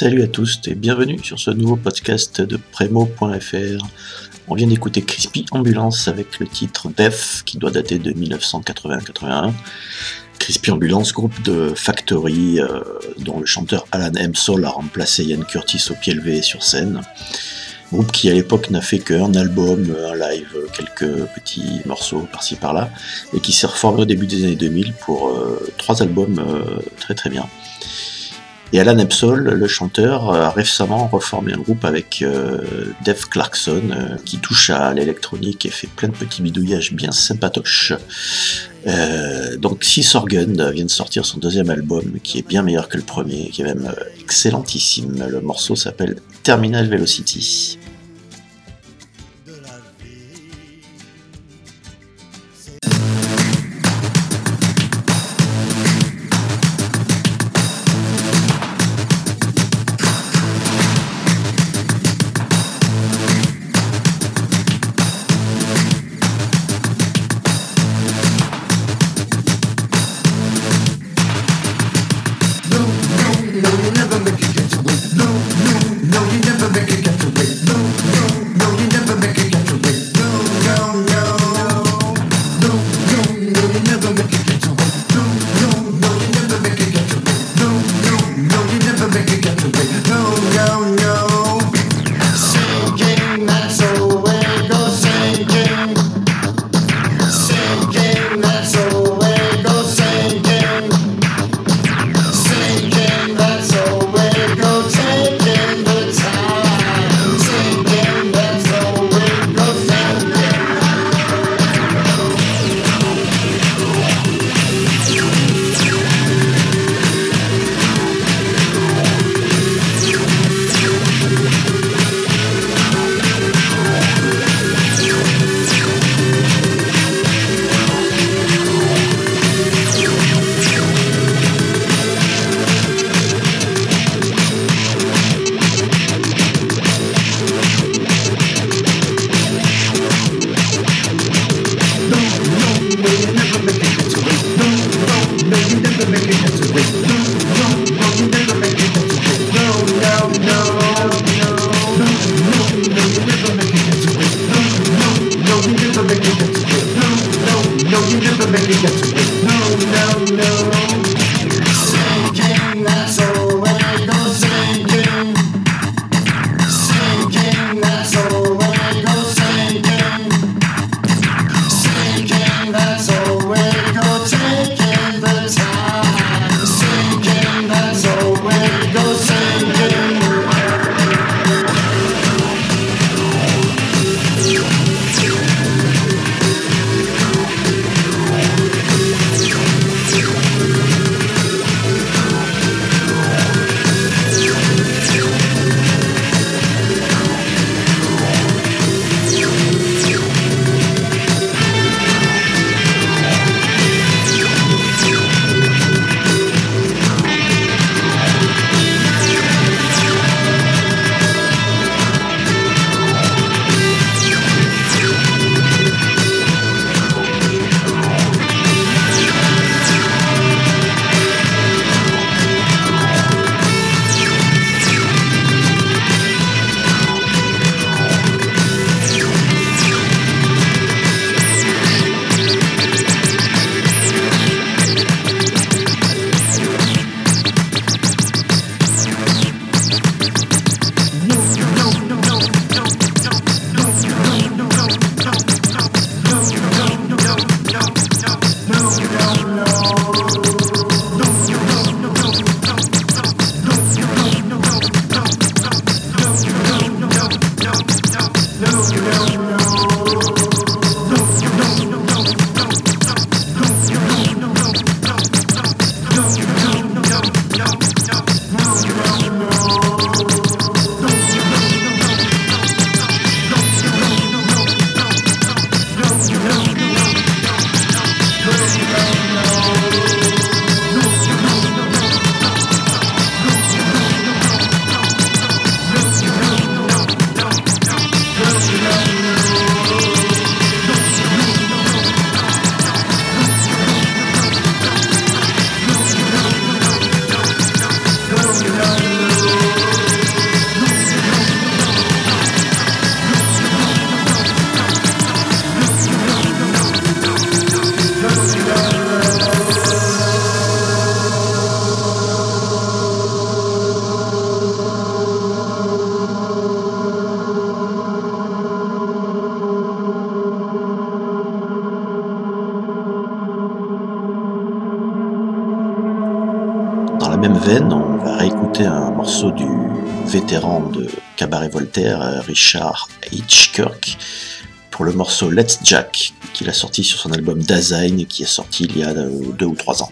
Salut à tous et bienvenue sur ce nouveau podcast de Premo.fr. On vient d'écouter Crispy Ambulance avec le titre Def qui doit dater de 1980-81. Crispy Ambulance, groupe de Factory euh, dont le chanteur Alan M. Soul a remplacé Ian Curtis au pied levé sur scène. Groupe qui à l'époque n'a fait qu'un album, un live, quelques petits morceaux par-ci par-là, et qui s'est reformé au début des années 2000 pour euh, trois albums euh, très très bien. Et Alan Epsol, le chanteur, euh, a récemment reformé un groupe avec euh, Dave Clarkson, euh, qui touche à l'électronique et fait plein de petits bidouillages bien sympatoches. Donc Sea Sorgen vient de sortir son deuxième album qui est bien meilleur que le premier, qui est même excellentissime. Le morceau s'appelle Terminal Velocity. De Cabaret Voltaire, Richard H. Kirk, pour le morceau Let's Jack, qu'il a sorti sur son album Design, qui est sorti il y a deux ou trois ans.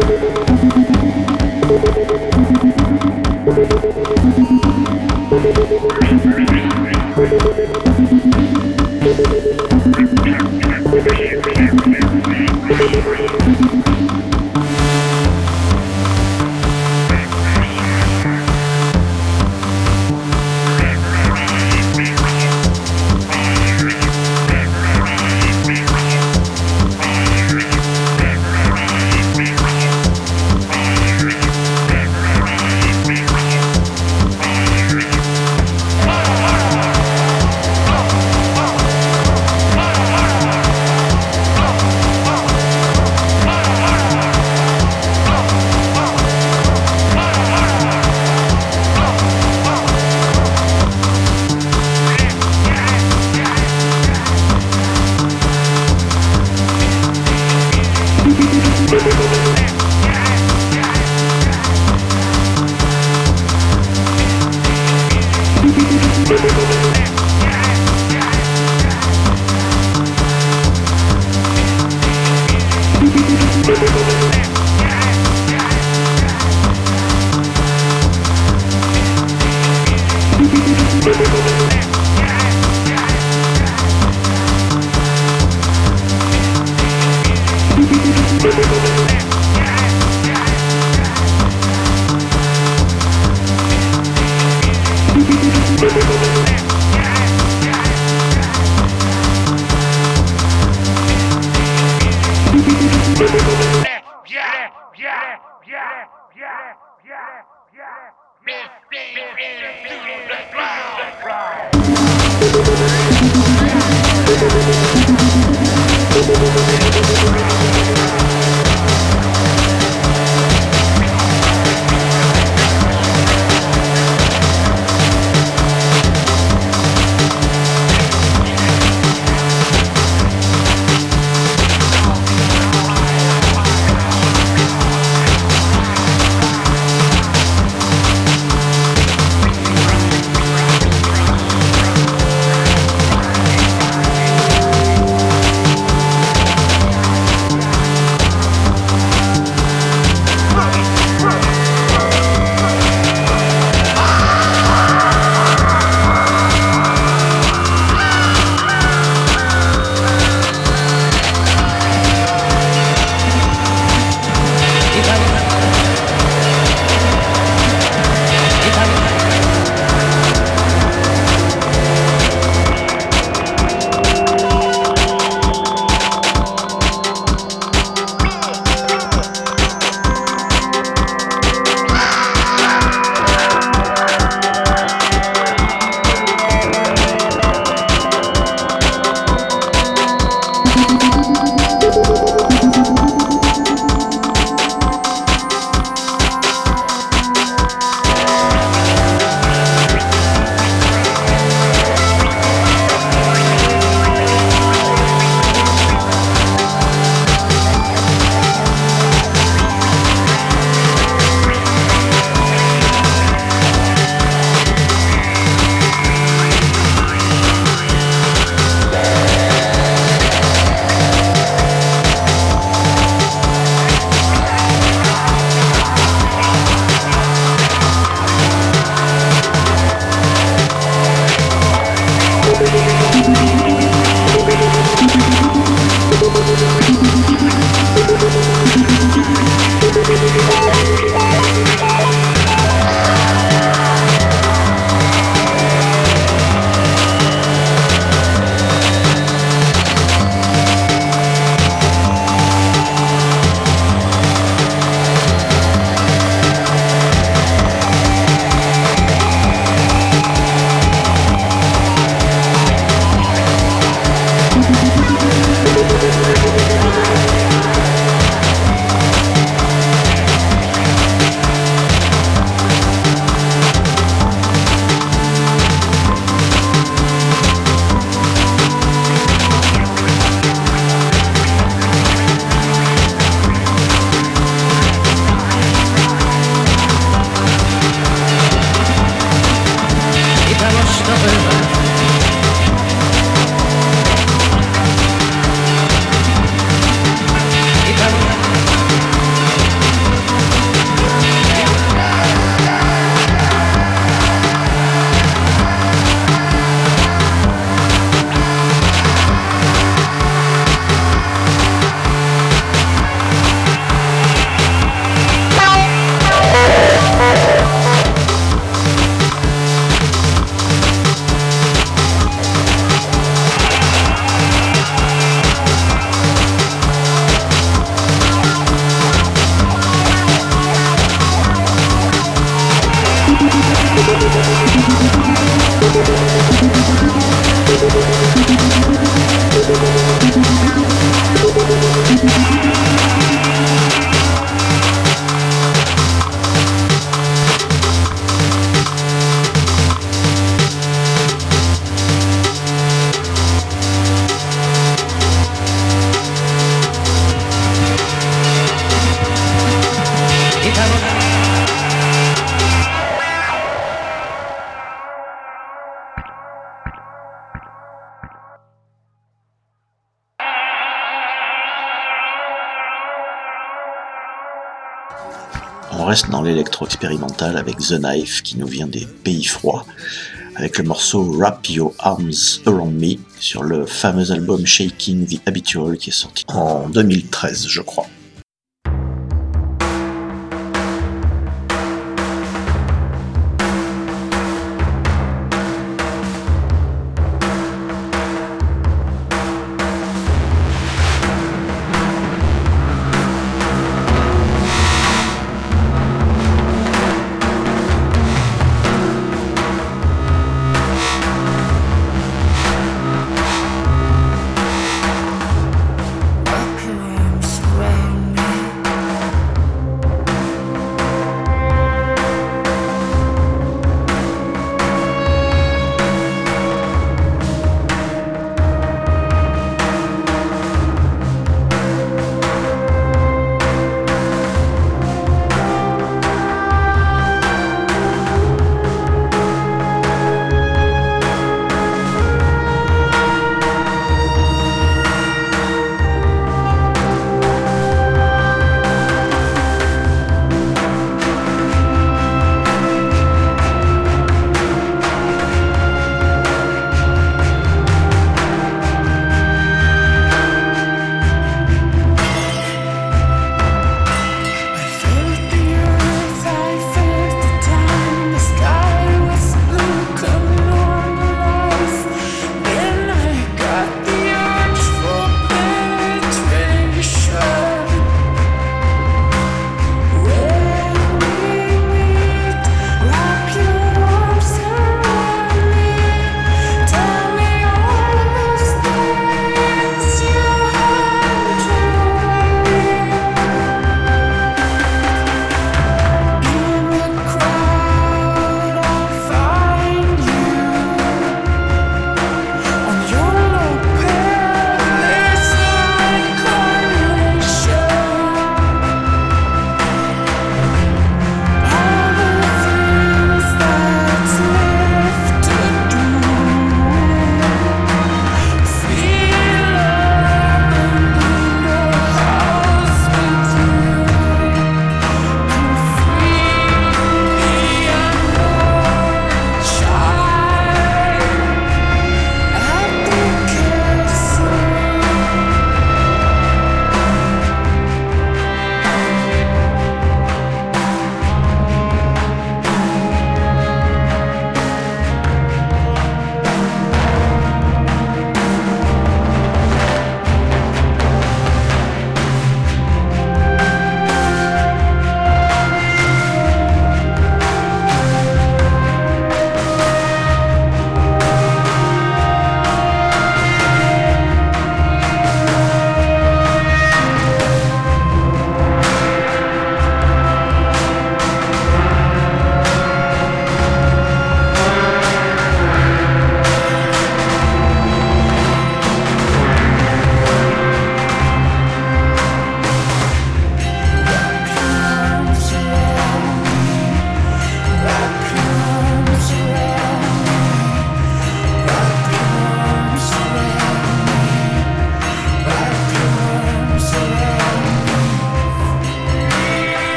Thank you. yeah, yeah, yeah, yeah, yeah. This thing is through the. Dans l'électro-expérimental avec The Knife qui nous vient des pays froids, avec le morceau Wrap Your Arms Around Me sur le fameux album Shaking the Habitual qui est sorti en 2013 je crois.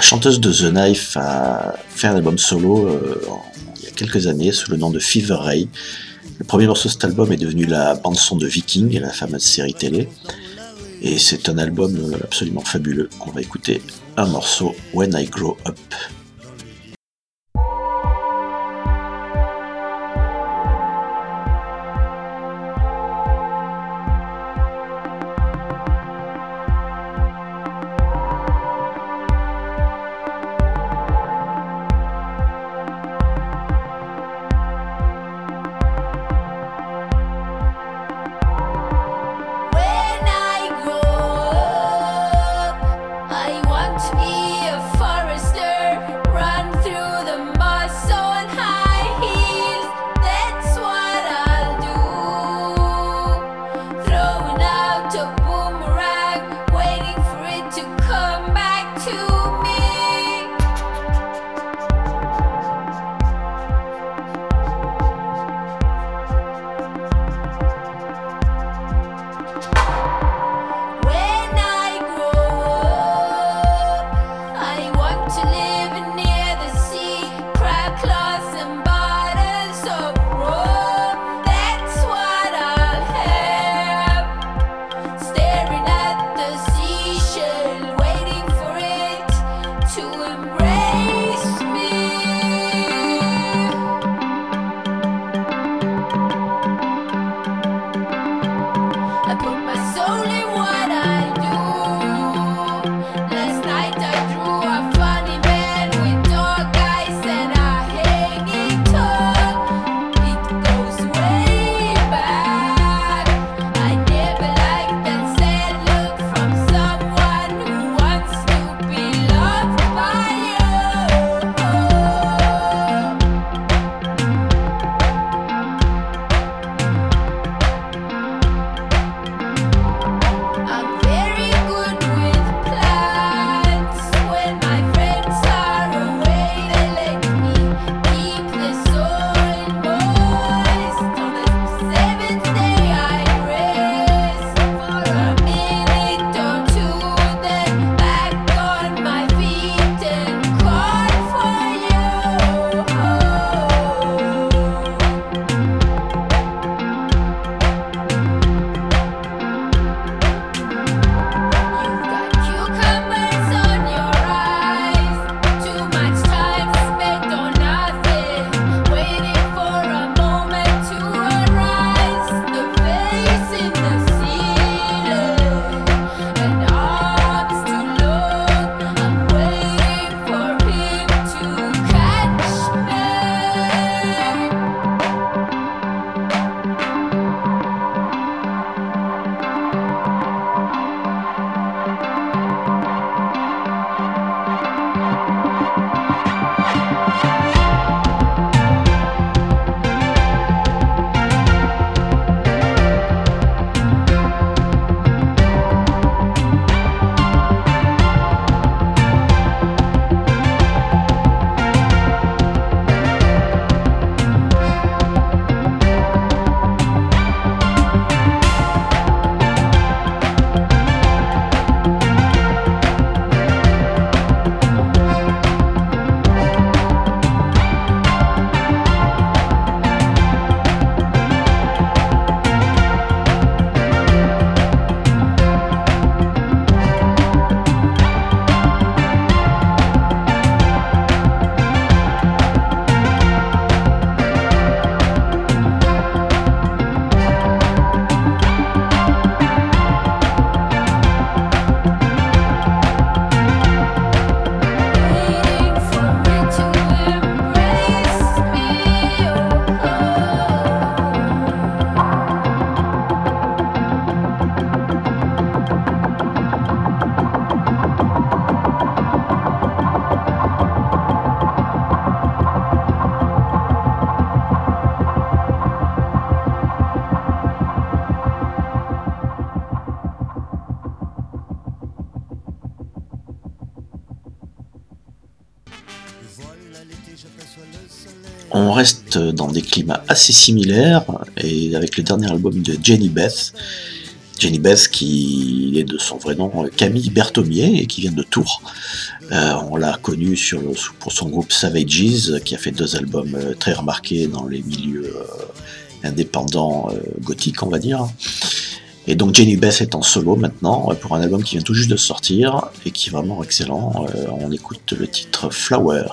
La chanteuse de The Knife a fait un album solo euh, il y a quelques années sous le nom de Fever Ray. Le premier morceau de cet album est devenu la bande-son de Viking, la fameuse série télé. Et c'est un album euh, absolument fabuleux. On va écouter un morceau, When I Grow Up. On dans des climats assez similaires et avec le dernier album de Jenny Beth. Jenny Bess, qui est de son vrai nom Camille Berthomier et qui vient de Tours. on l'a connue pour son groupe Savages, qui a fait deux albums très remarqués dans les milieux indépendants gothiques, on va dire. Et donc Jenny Bess est en solo maintenant pour un album qui vient tout juste de sortir et qui est vraiment excellent. on écoute le titre Flower.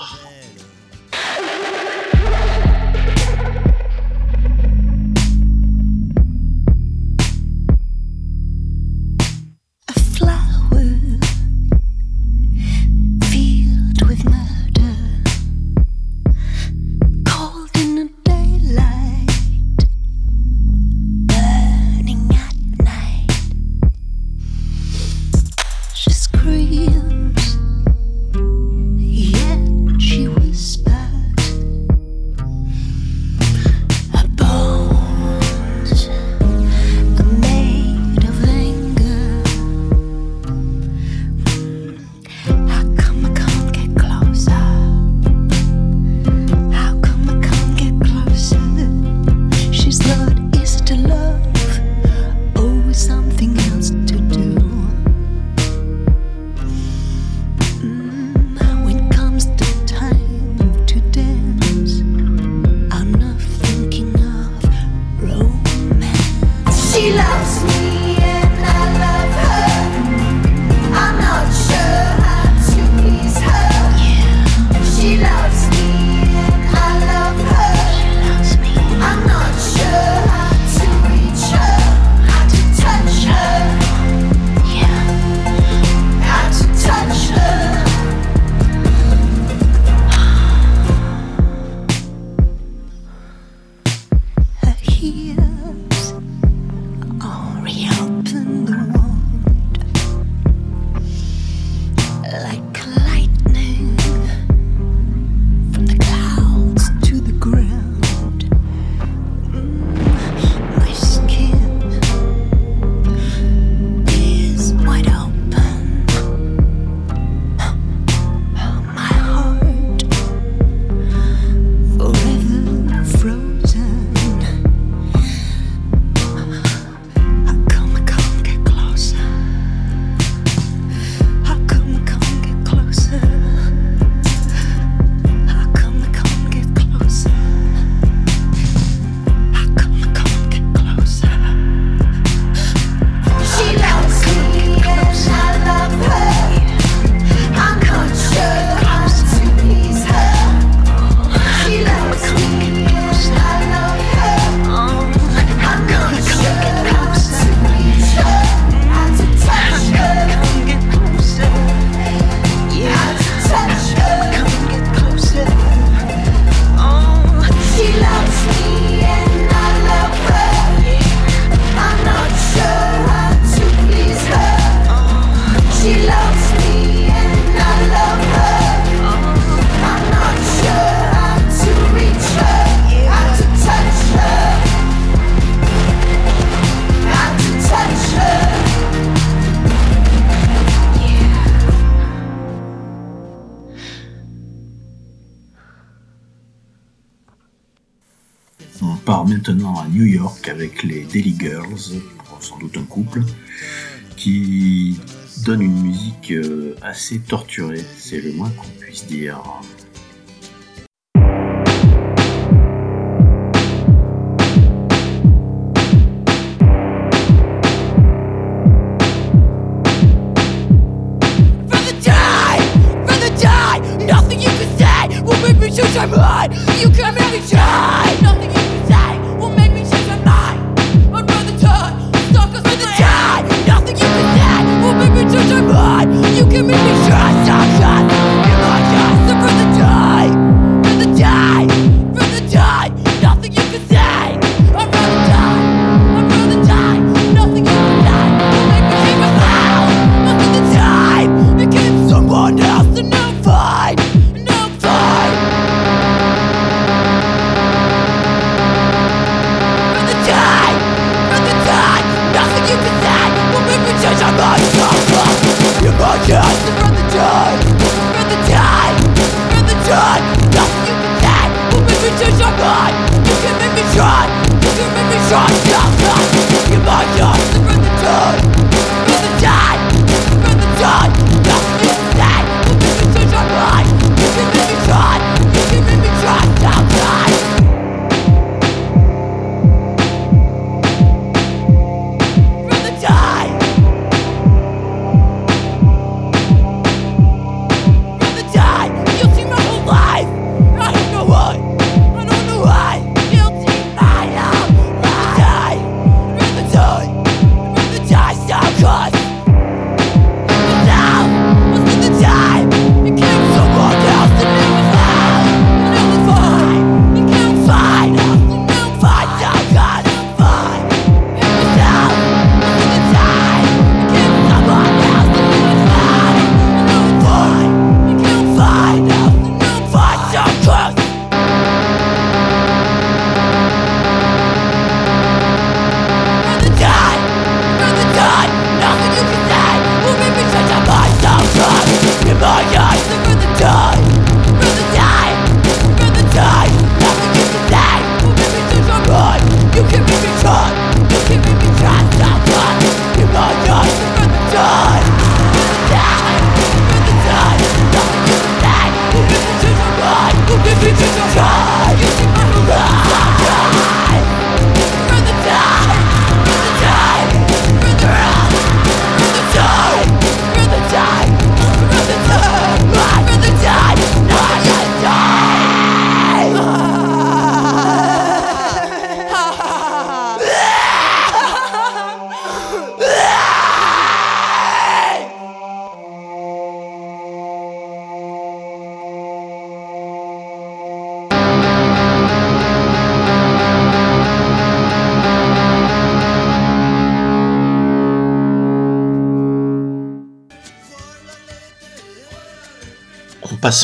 Donne une musique euh, assez torturée, c'est le moins qu'on puisse dire.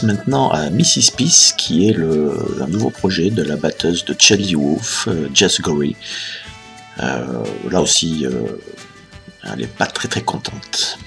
Maintenant à Mrs. Peace, qui est le, nouveau projet de la batteuse de Chelsea Wolf, euh, Jess Gorey. Euh, là aussi, euh, elle n'est pas très très contente.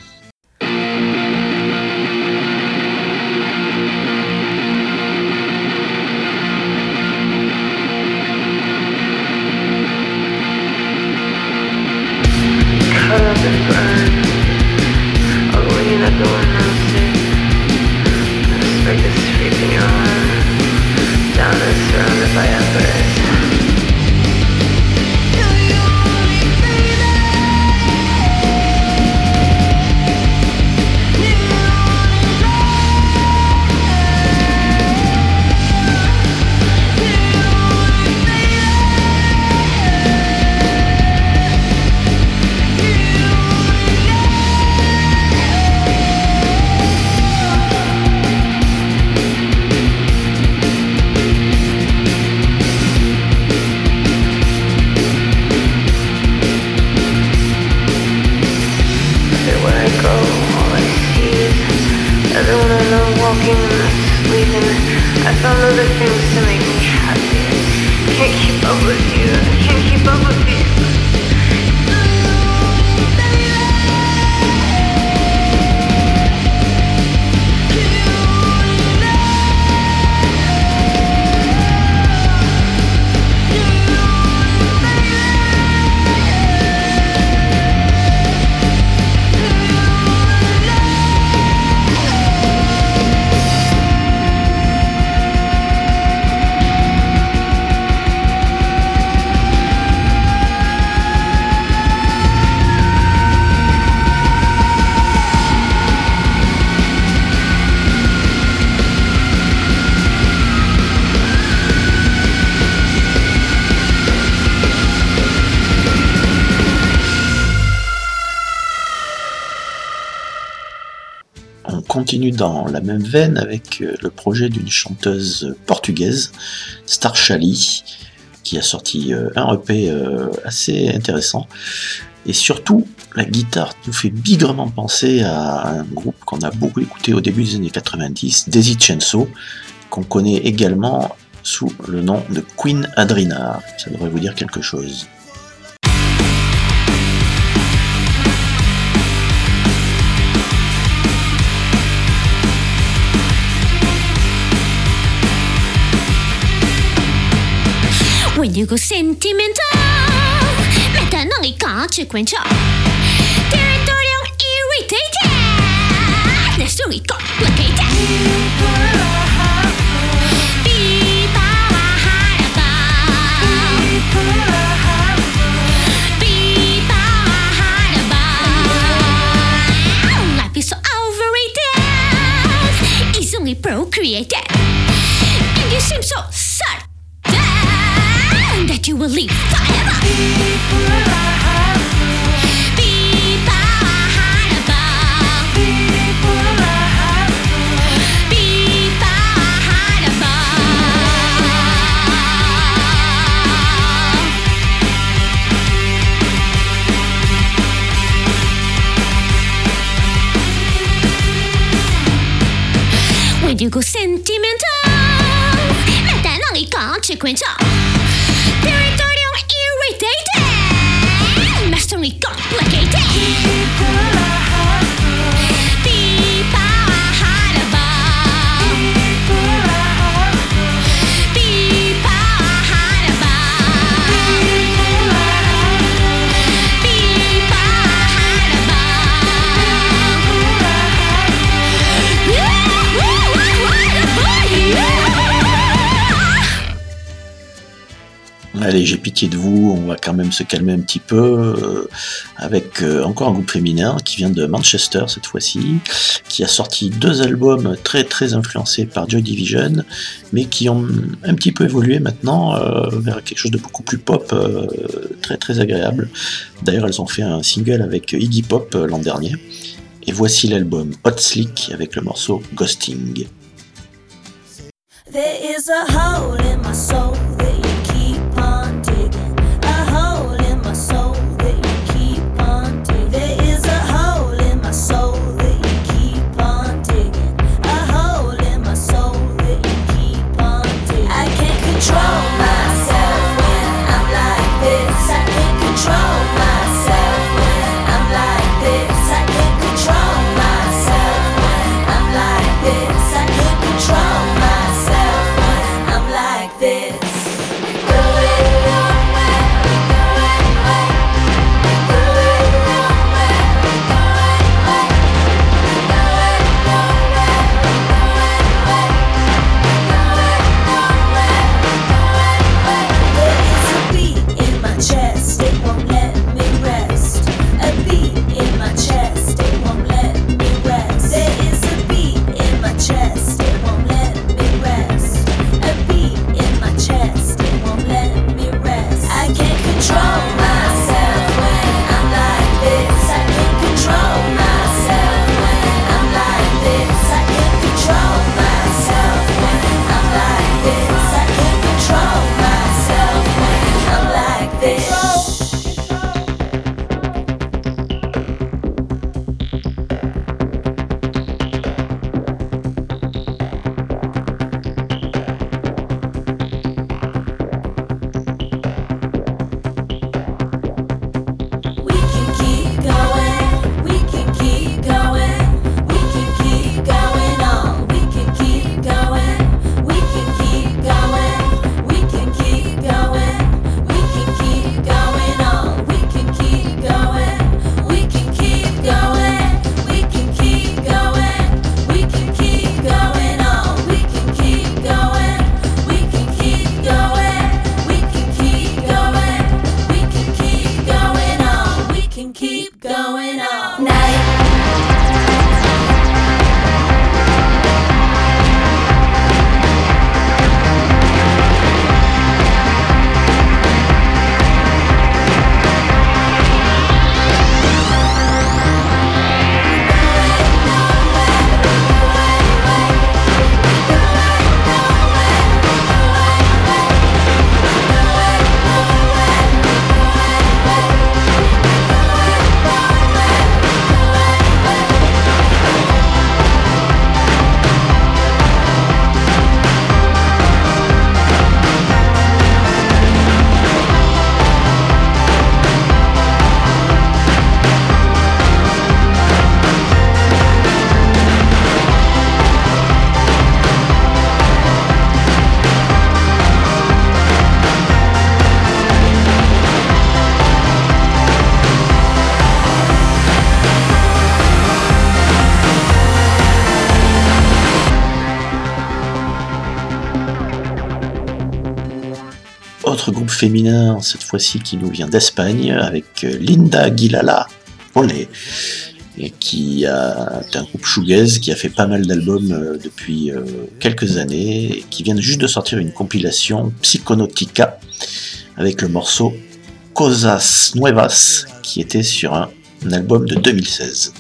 Continue dans la même veine avec euh, le projet d'une chanteuse portugaise, Star Chali, qui a sorti euh, un EP euh, assez intéressant. Et surtout, la guitare nous fait bigrement penser à un groupe qu'on a beaucoup écouté au début des années 90, Daisy Chenso, qu'on connaît également sous le nom de Queen Adrina. Ça devrait vous dire quelque chose. when you go sentimental meta non è consequential territorial irritated the story complicated procreated. And you seem so sad. that you will leave forever. When you go sentimental, maintenant il compte chez Quinchard. Pitié de vous, on va quand même se calmer un petit peu euh, avec euh, encore un groupe féminin qui vient de Manchester cette fois-ci, qui a sorti deux albums très très influencés par Joy Division, mais qui ont un petit peu évolué maintenant euh, vers quelque chose de beaucoup plus pop, très très agréable. D'ailleurs, elles ont fait un single avec Iggy Pop l'an dernier. Et voici l'album Hot Slick avec le morceau Ghosting. There is a hole in my soul féminin, cette fois-ci qui nous vient d'Espagne, avec euh, Linda Aguilala, Olé, et qui est un groupe shoegaze qui a fait pas mal d'albums euh, depuis euh, quelques années, et qui vient juste de sortir une compilation Psychonautica avec le morceau Cosas Nuevas, qui était sur un album de 2016.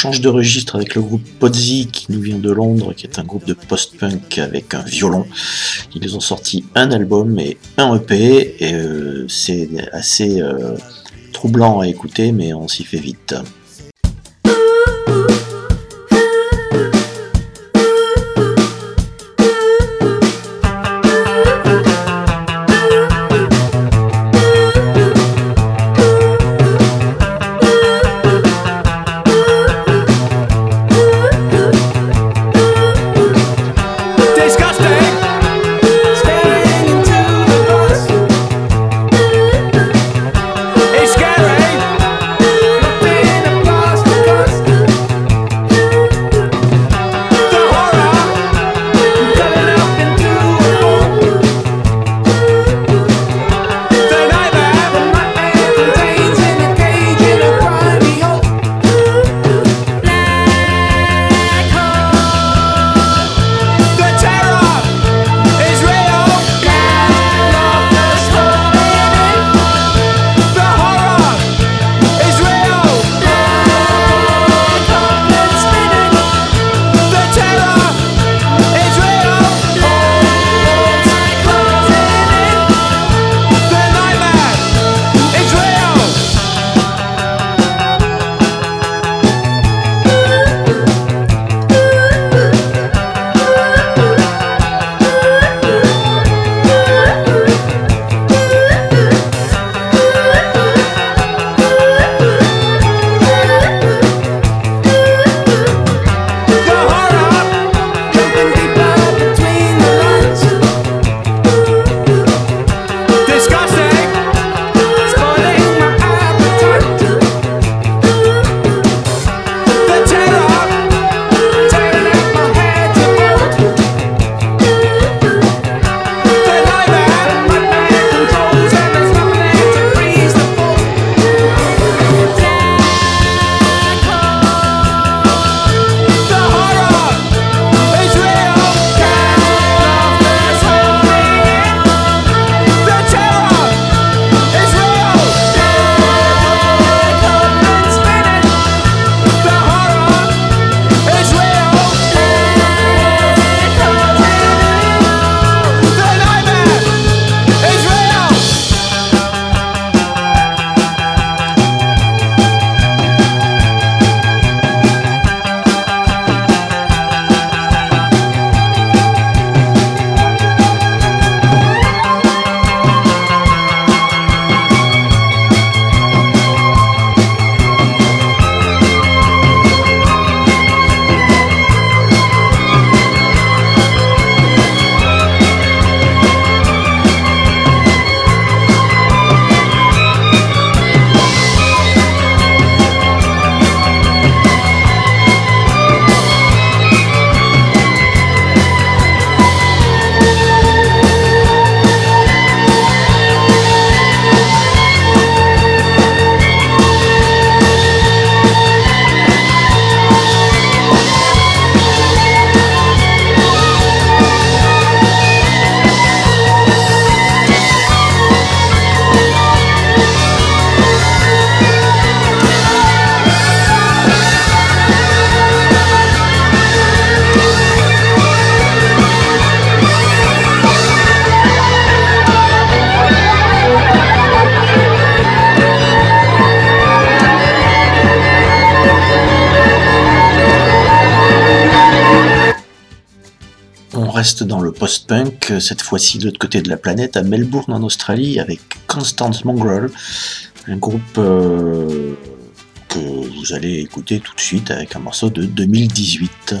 Change de registre avec le groupe Podzy qui nous vient de Londres, qui est un groupe de post-punk avec un violon. Ils ont sorti un album et un EP, et euh, c'est assez euh, troublant à écouter, mais on s'y fait vite. post-punk, euh, cette fois-ci de l'autre côté de la planète, à Melbourne en Australie, avec Constance Mongrel, un groupe euh, que vous allez écouter tout de suite avec un morceau de 2018.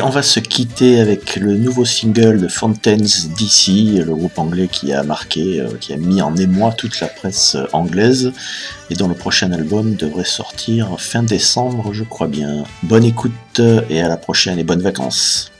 Et on va se quitter avec le nouveau single de Fontaines DC, le groupe anglais qui a marqué, euh, qui a mis en émoi toute la presse euh, anglaise, et dont le prochain album devrait sortir fin décembre, je crois bien. Bonne écoute euh, et à la prochaine et bonnes vacances.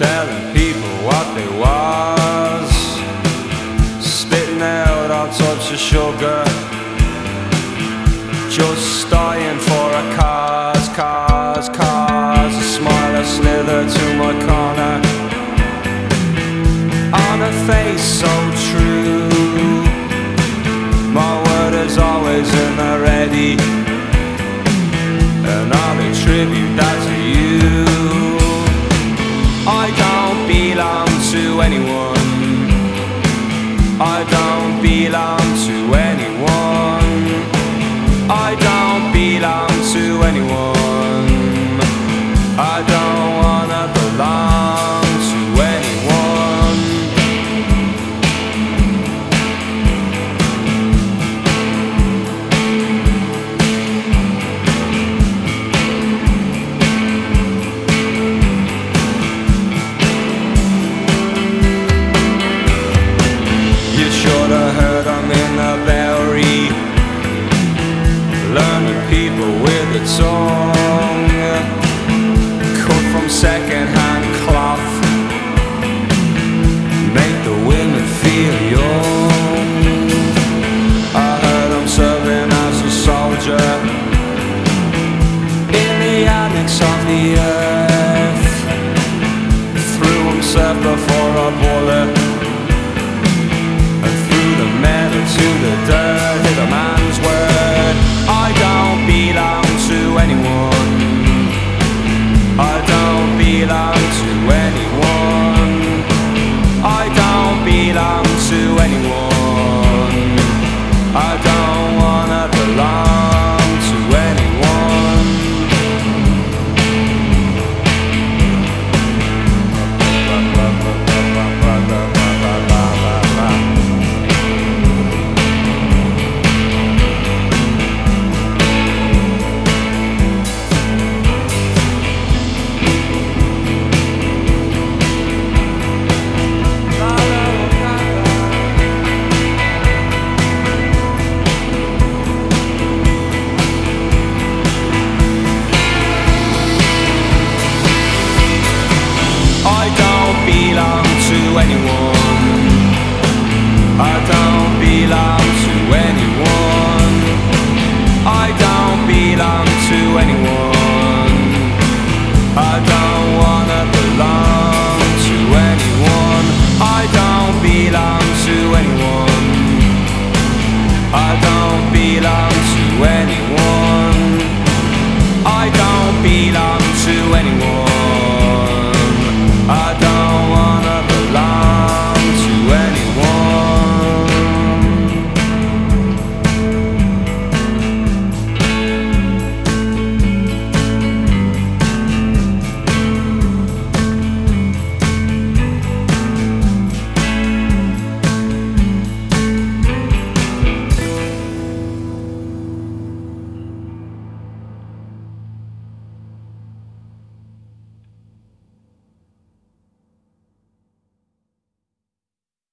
Telling people what they was, spitting out all sorts of sugar, just dying for a cause, cause, cause. A smile, a slither to my corner, on a face so true. My word is always in the ready, and I'll attribute that don't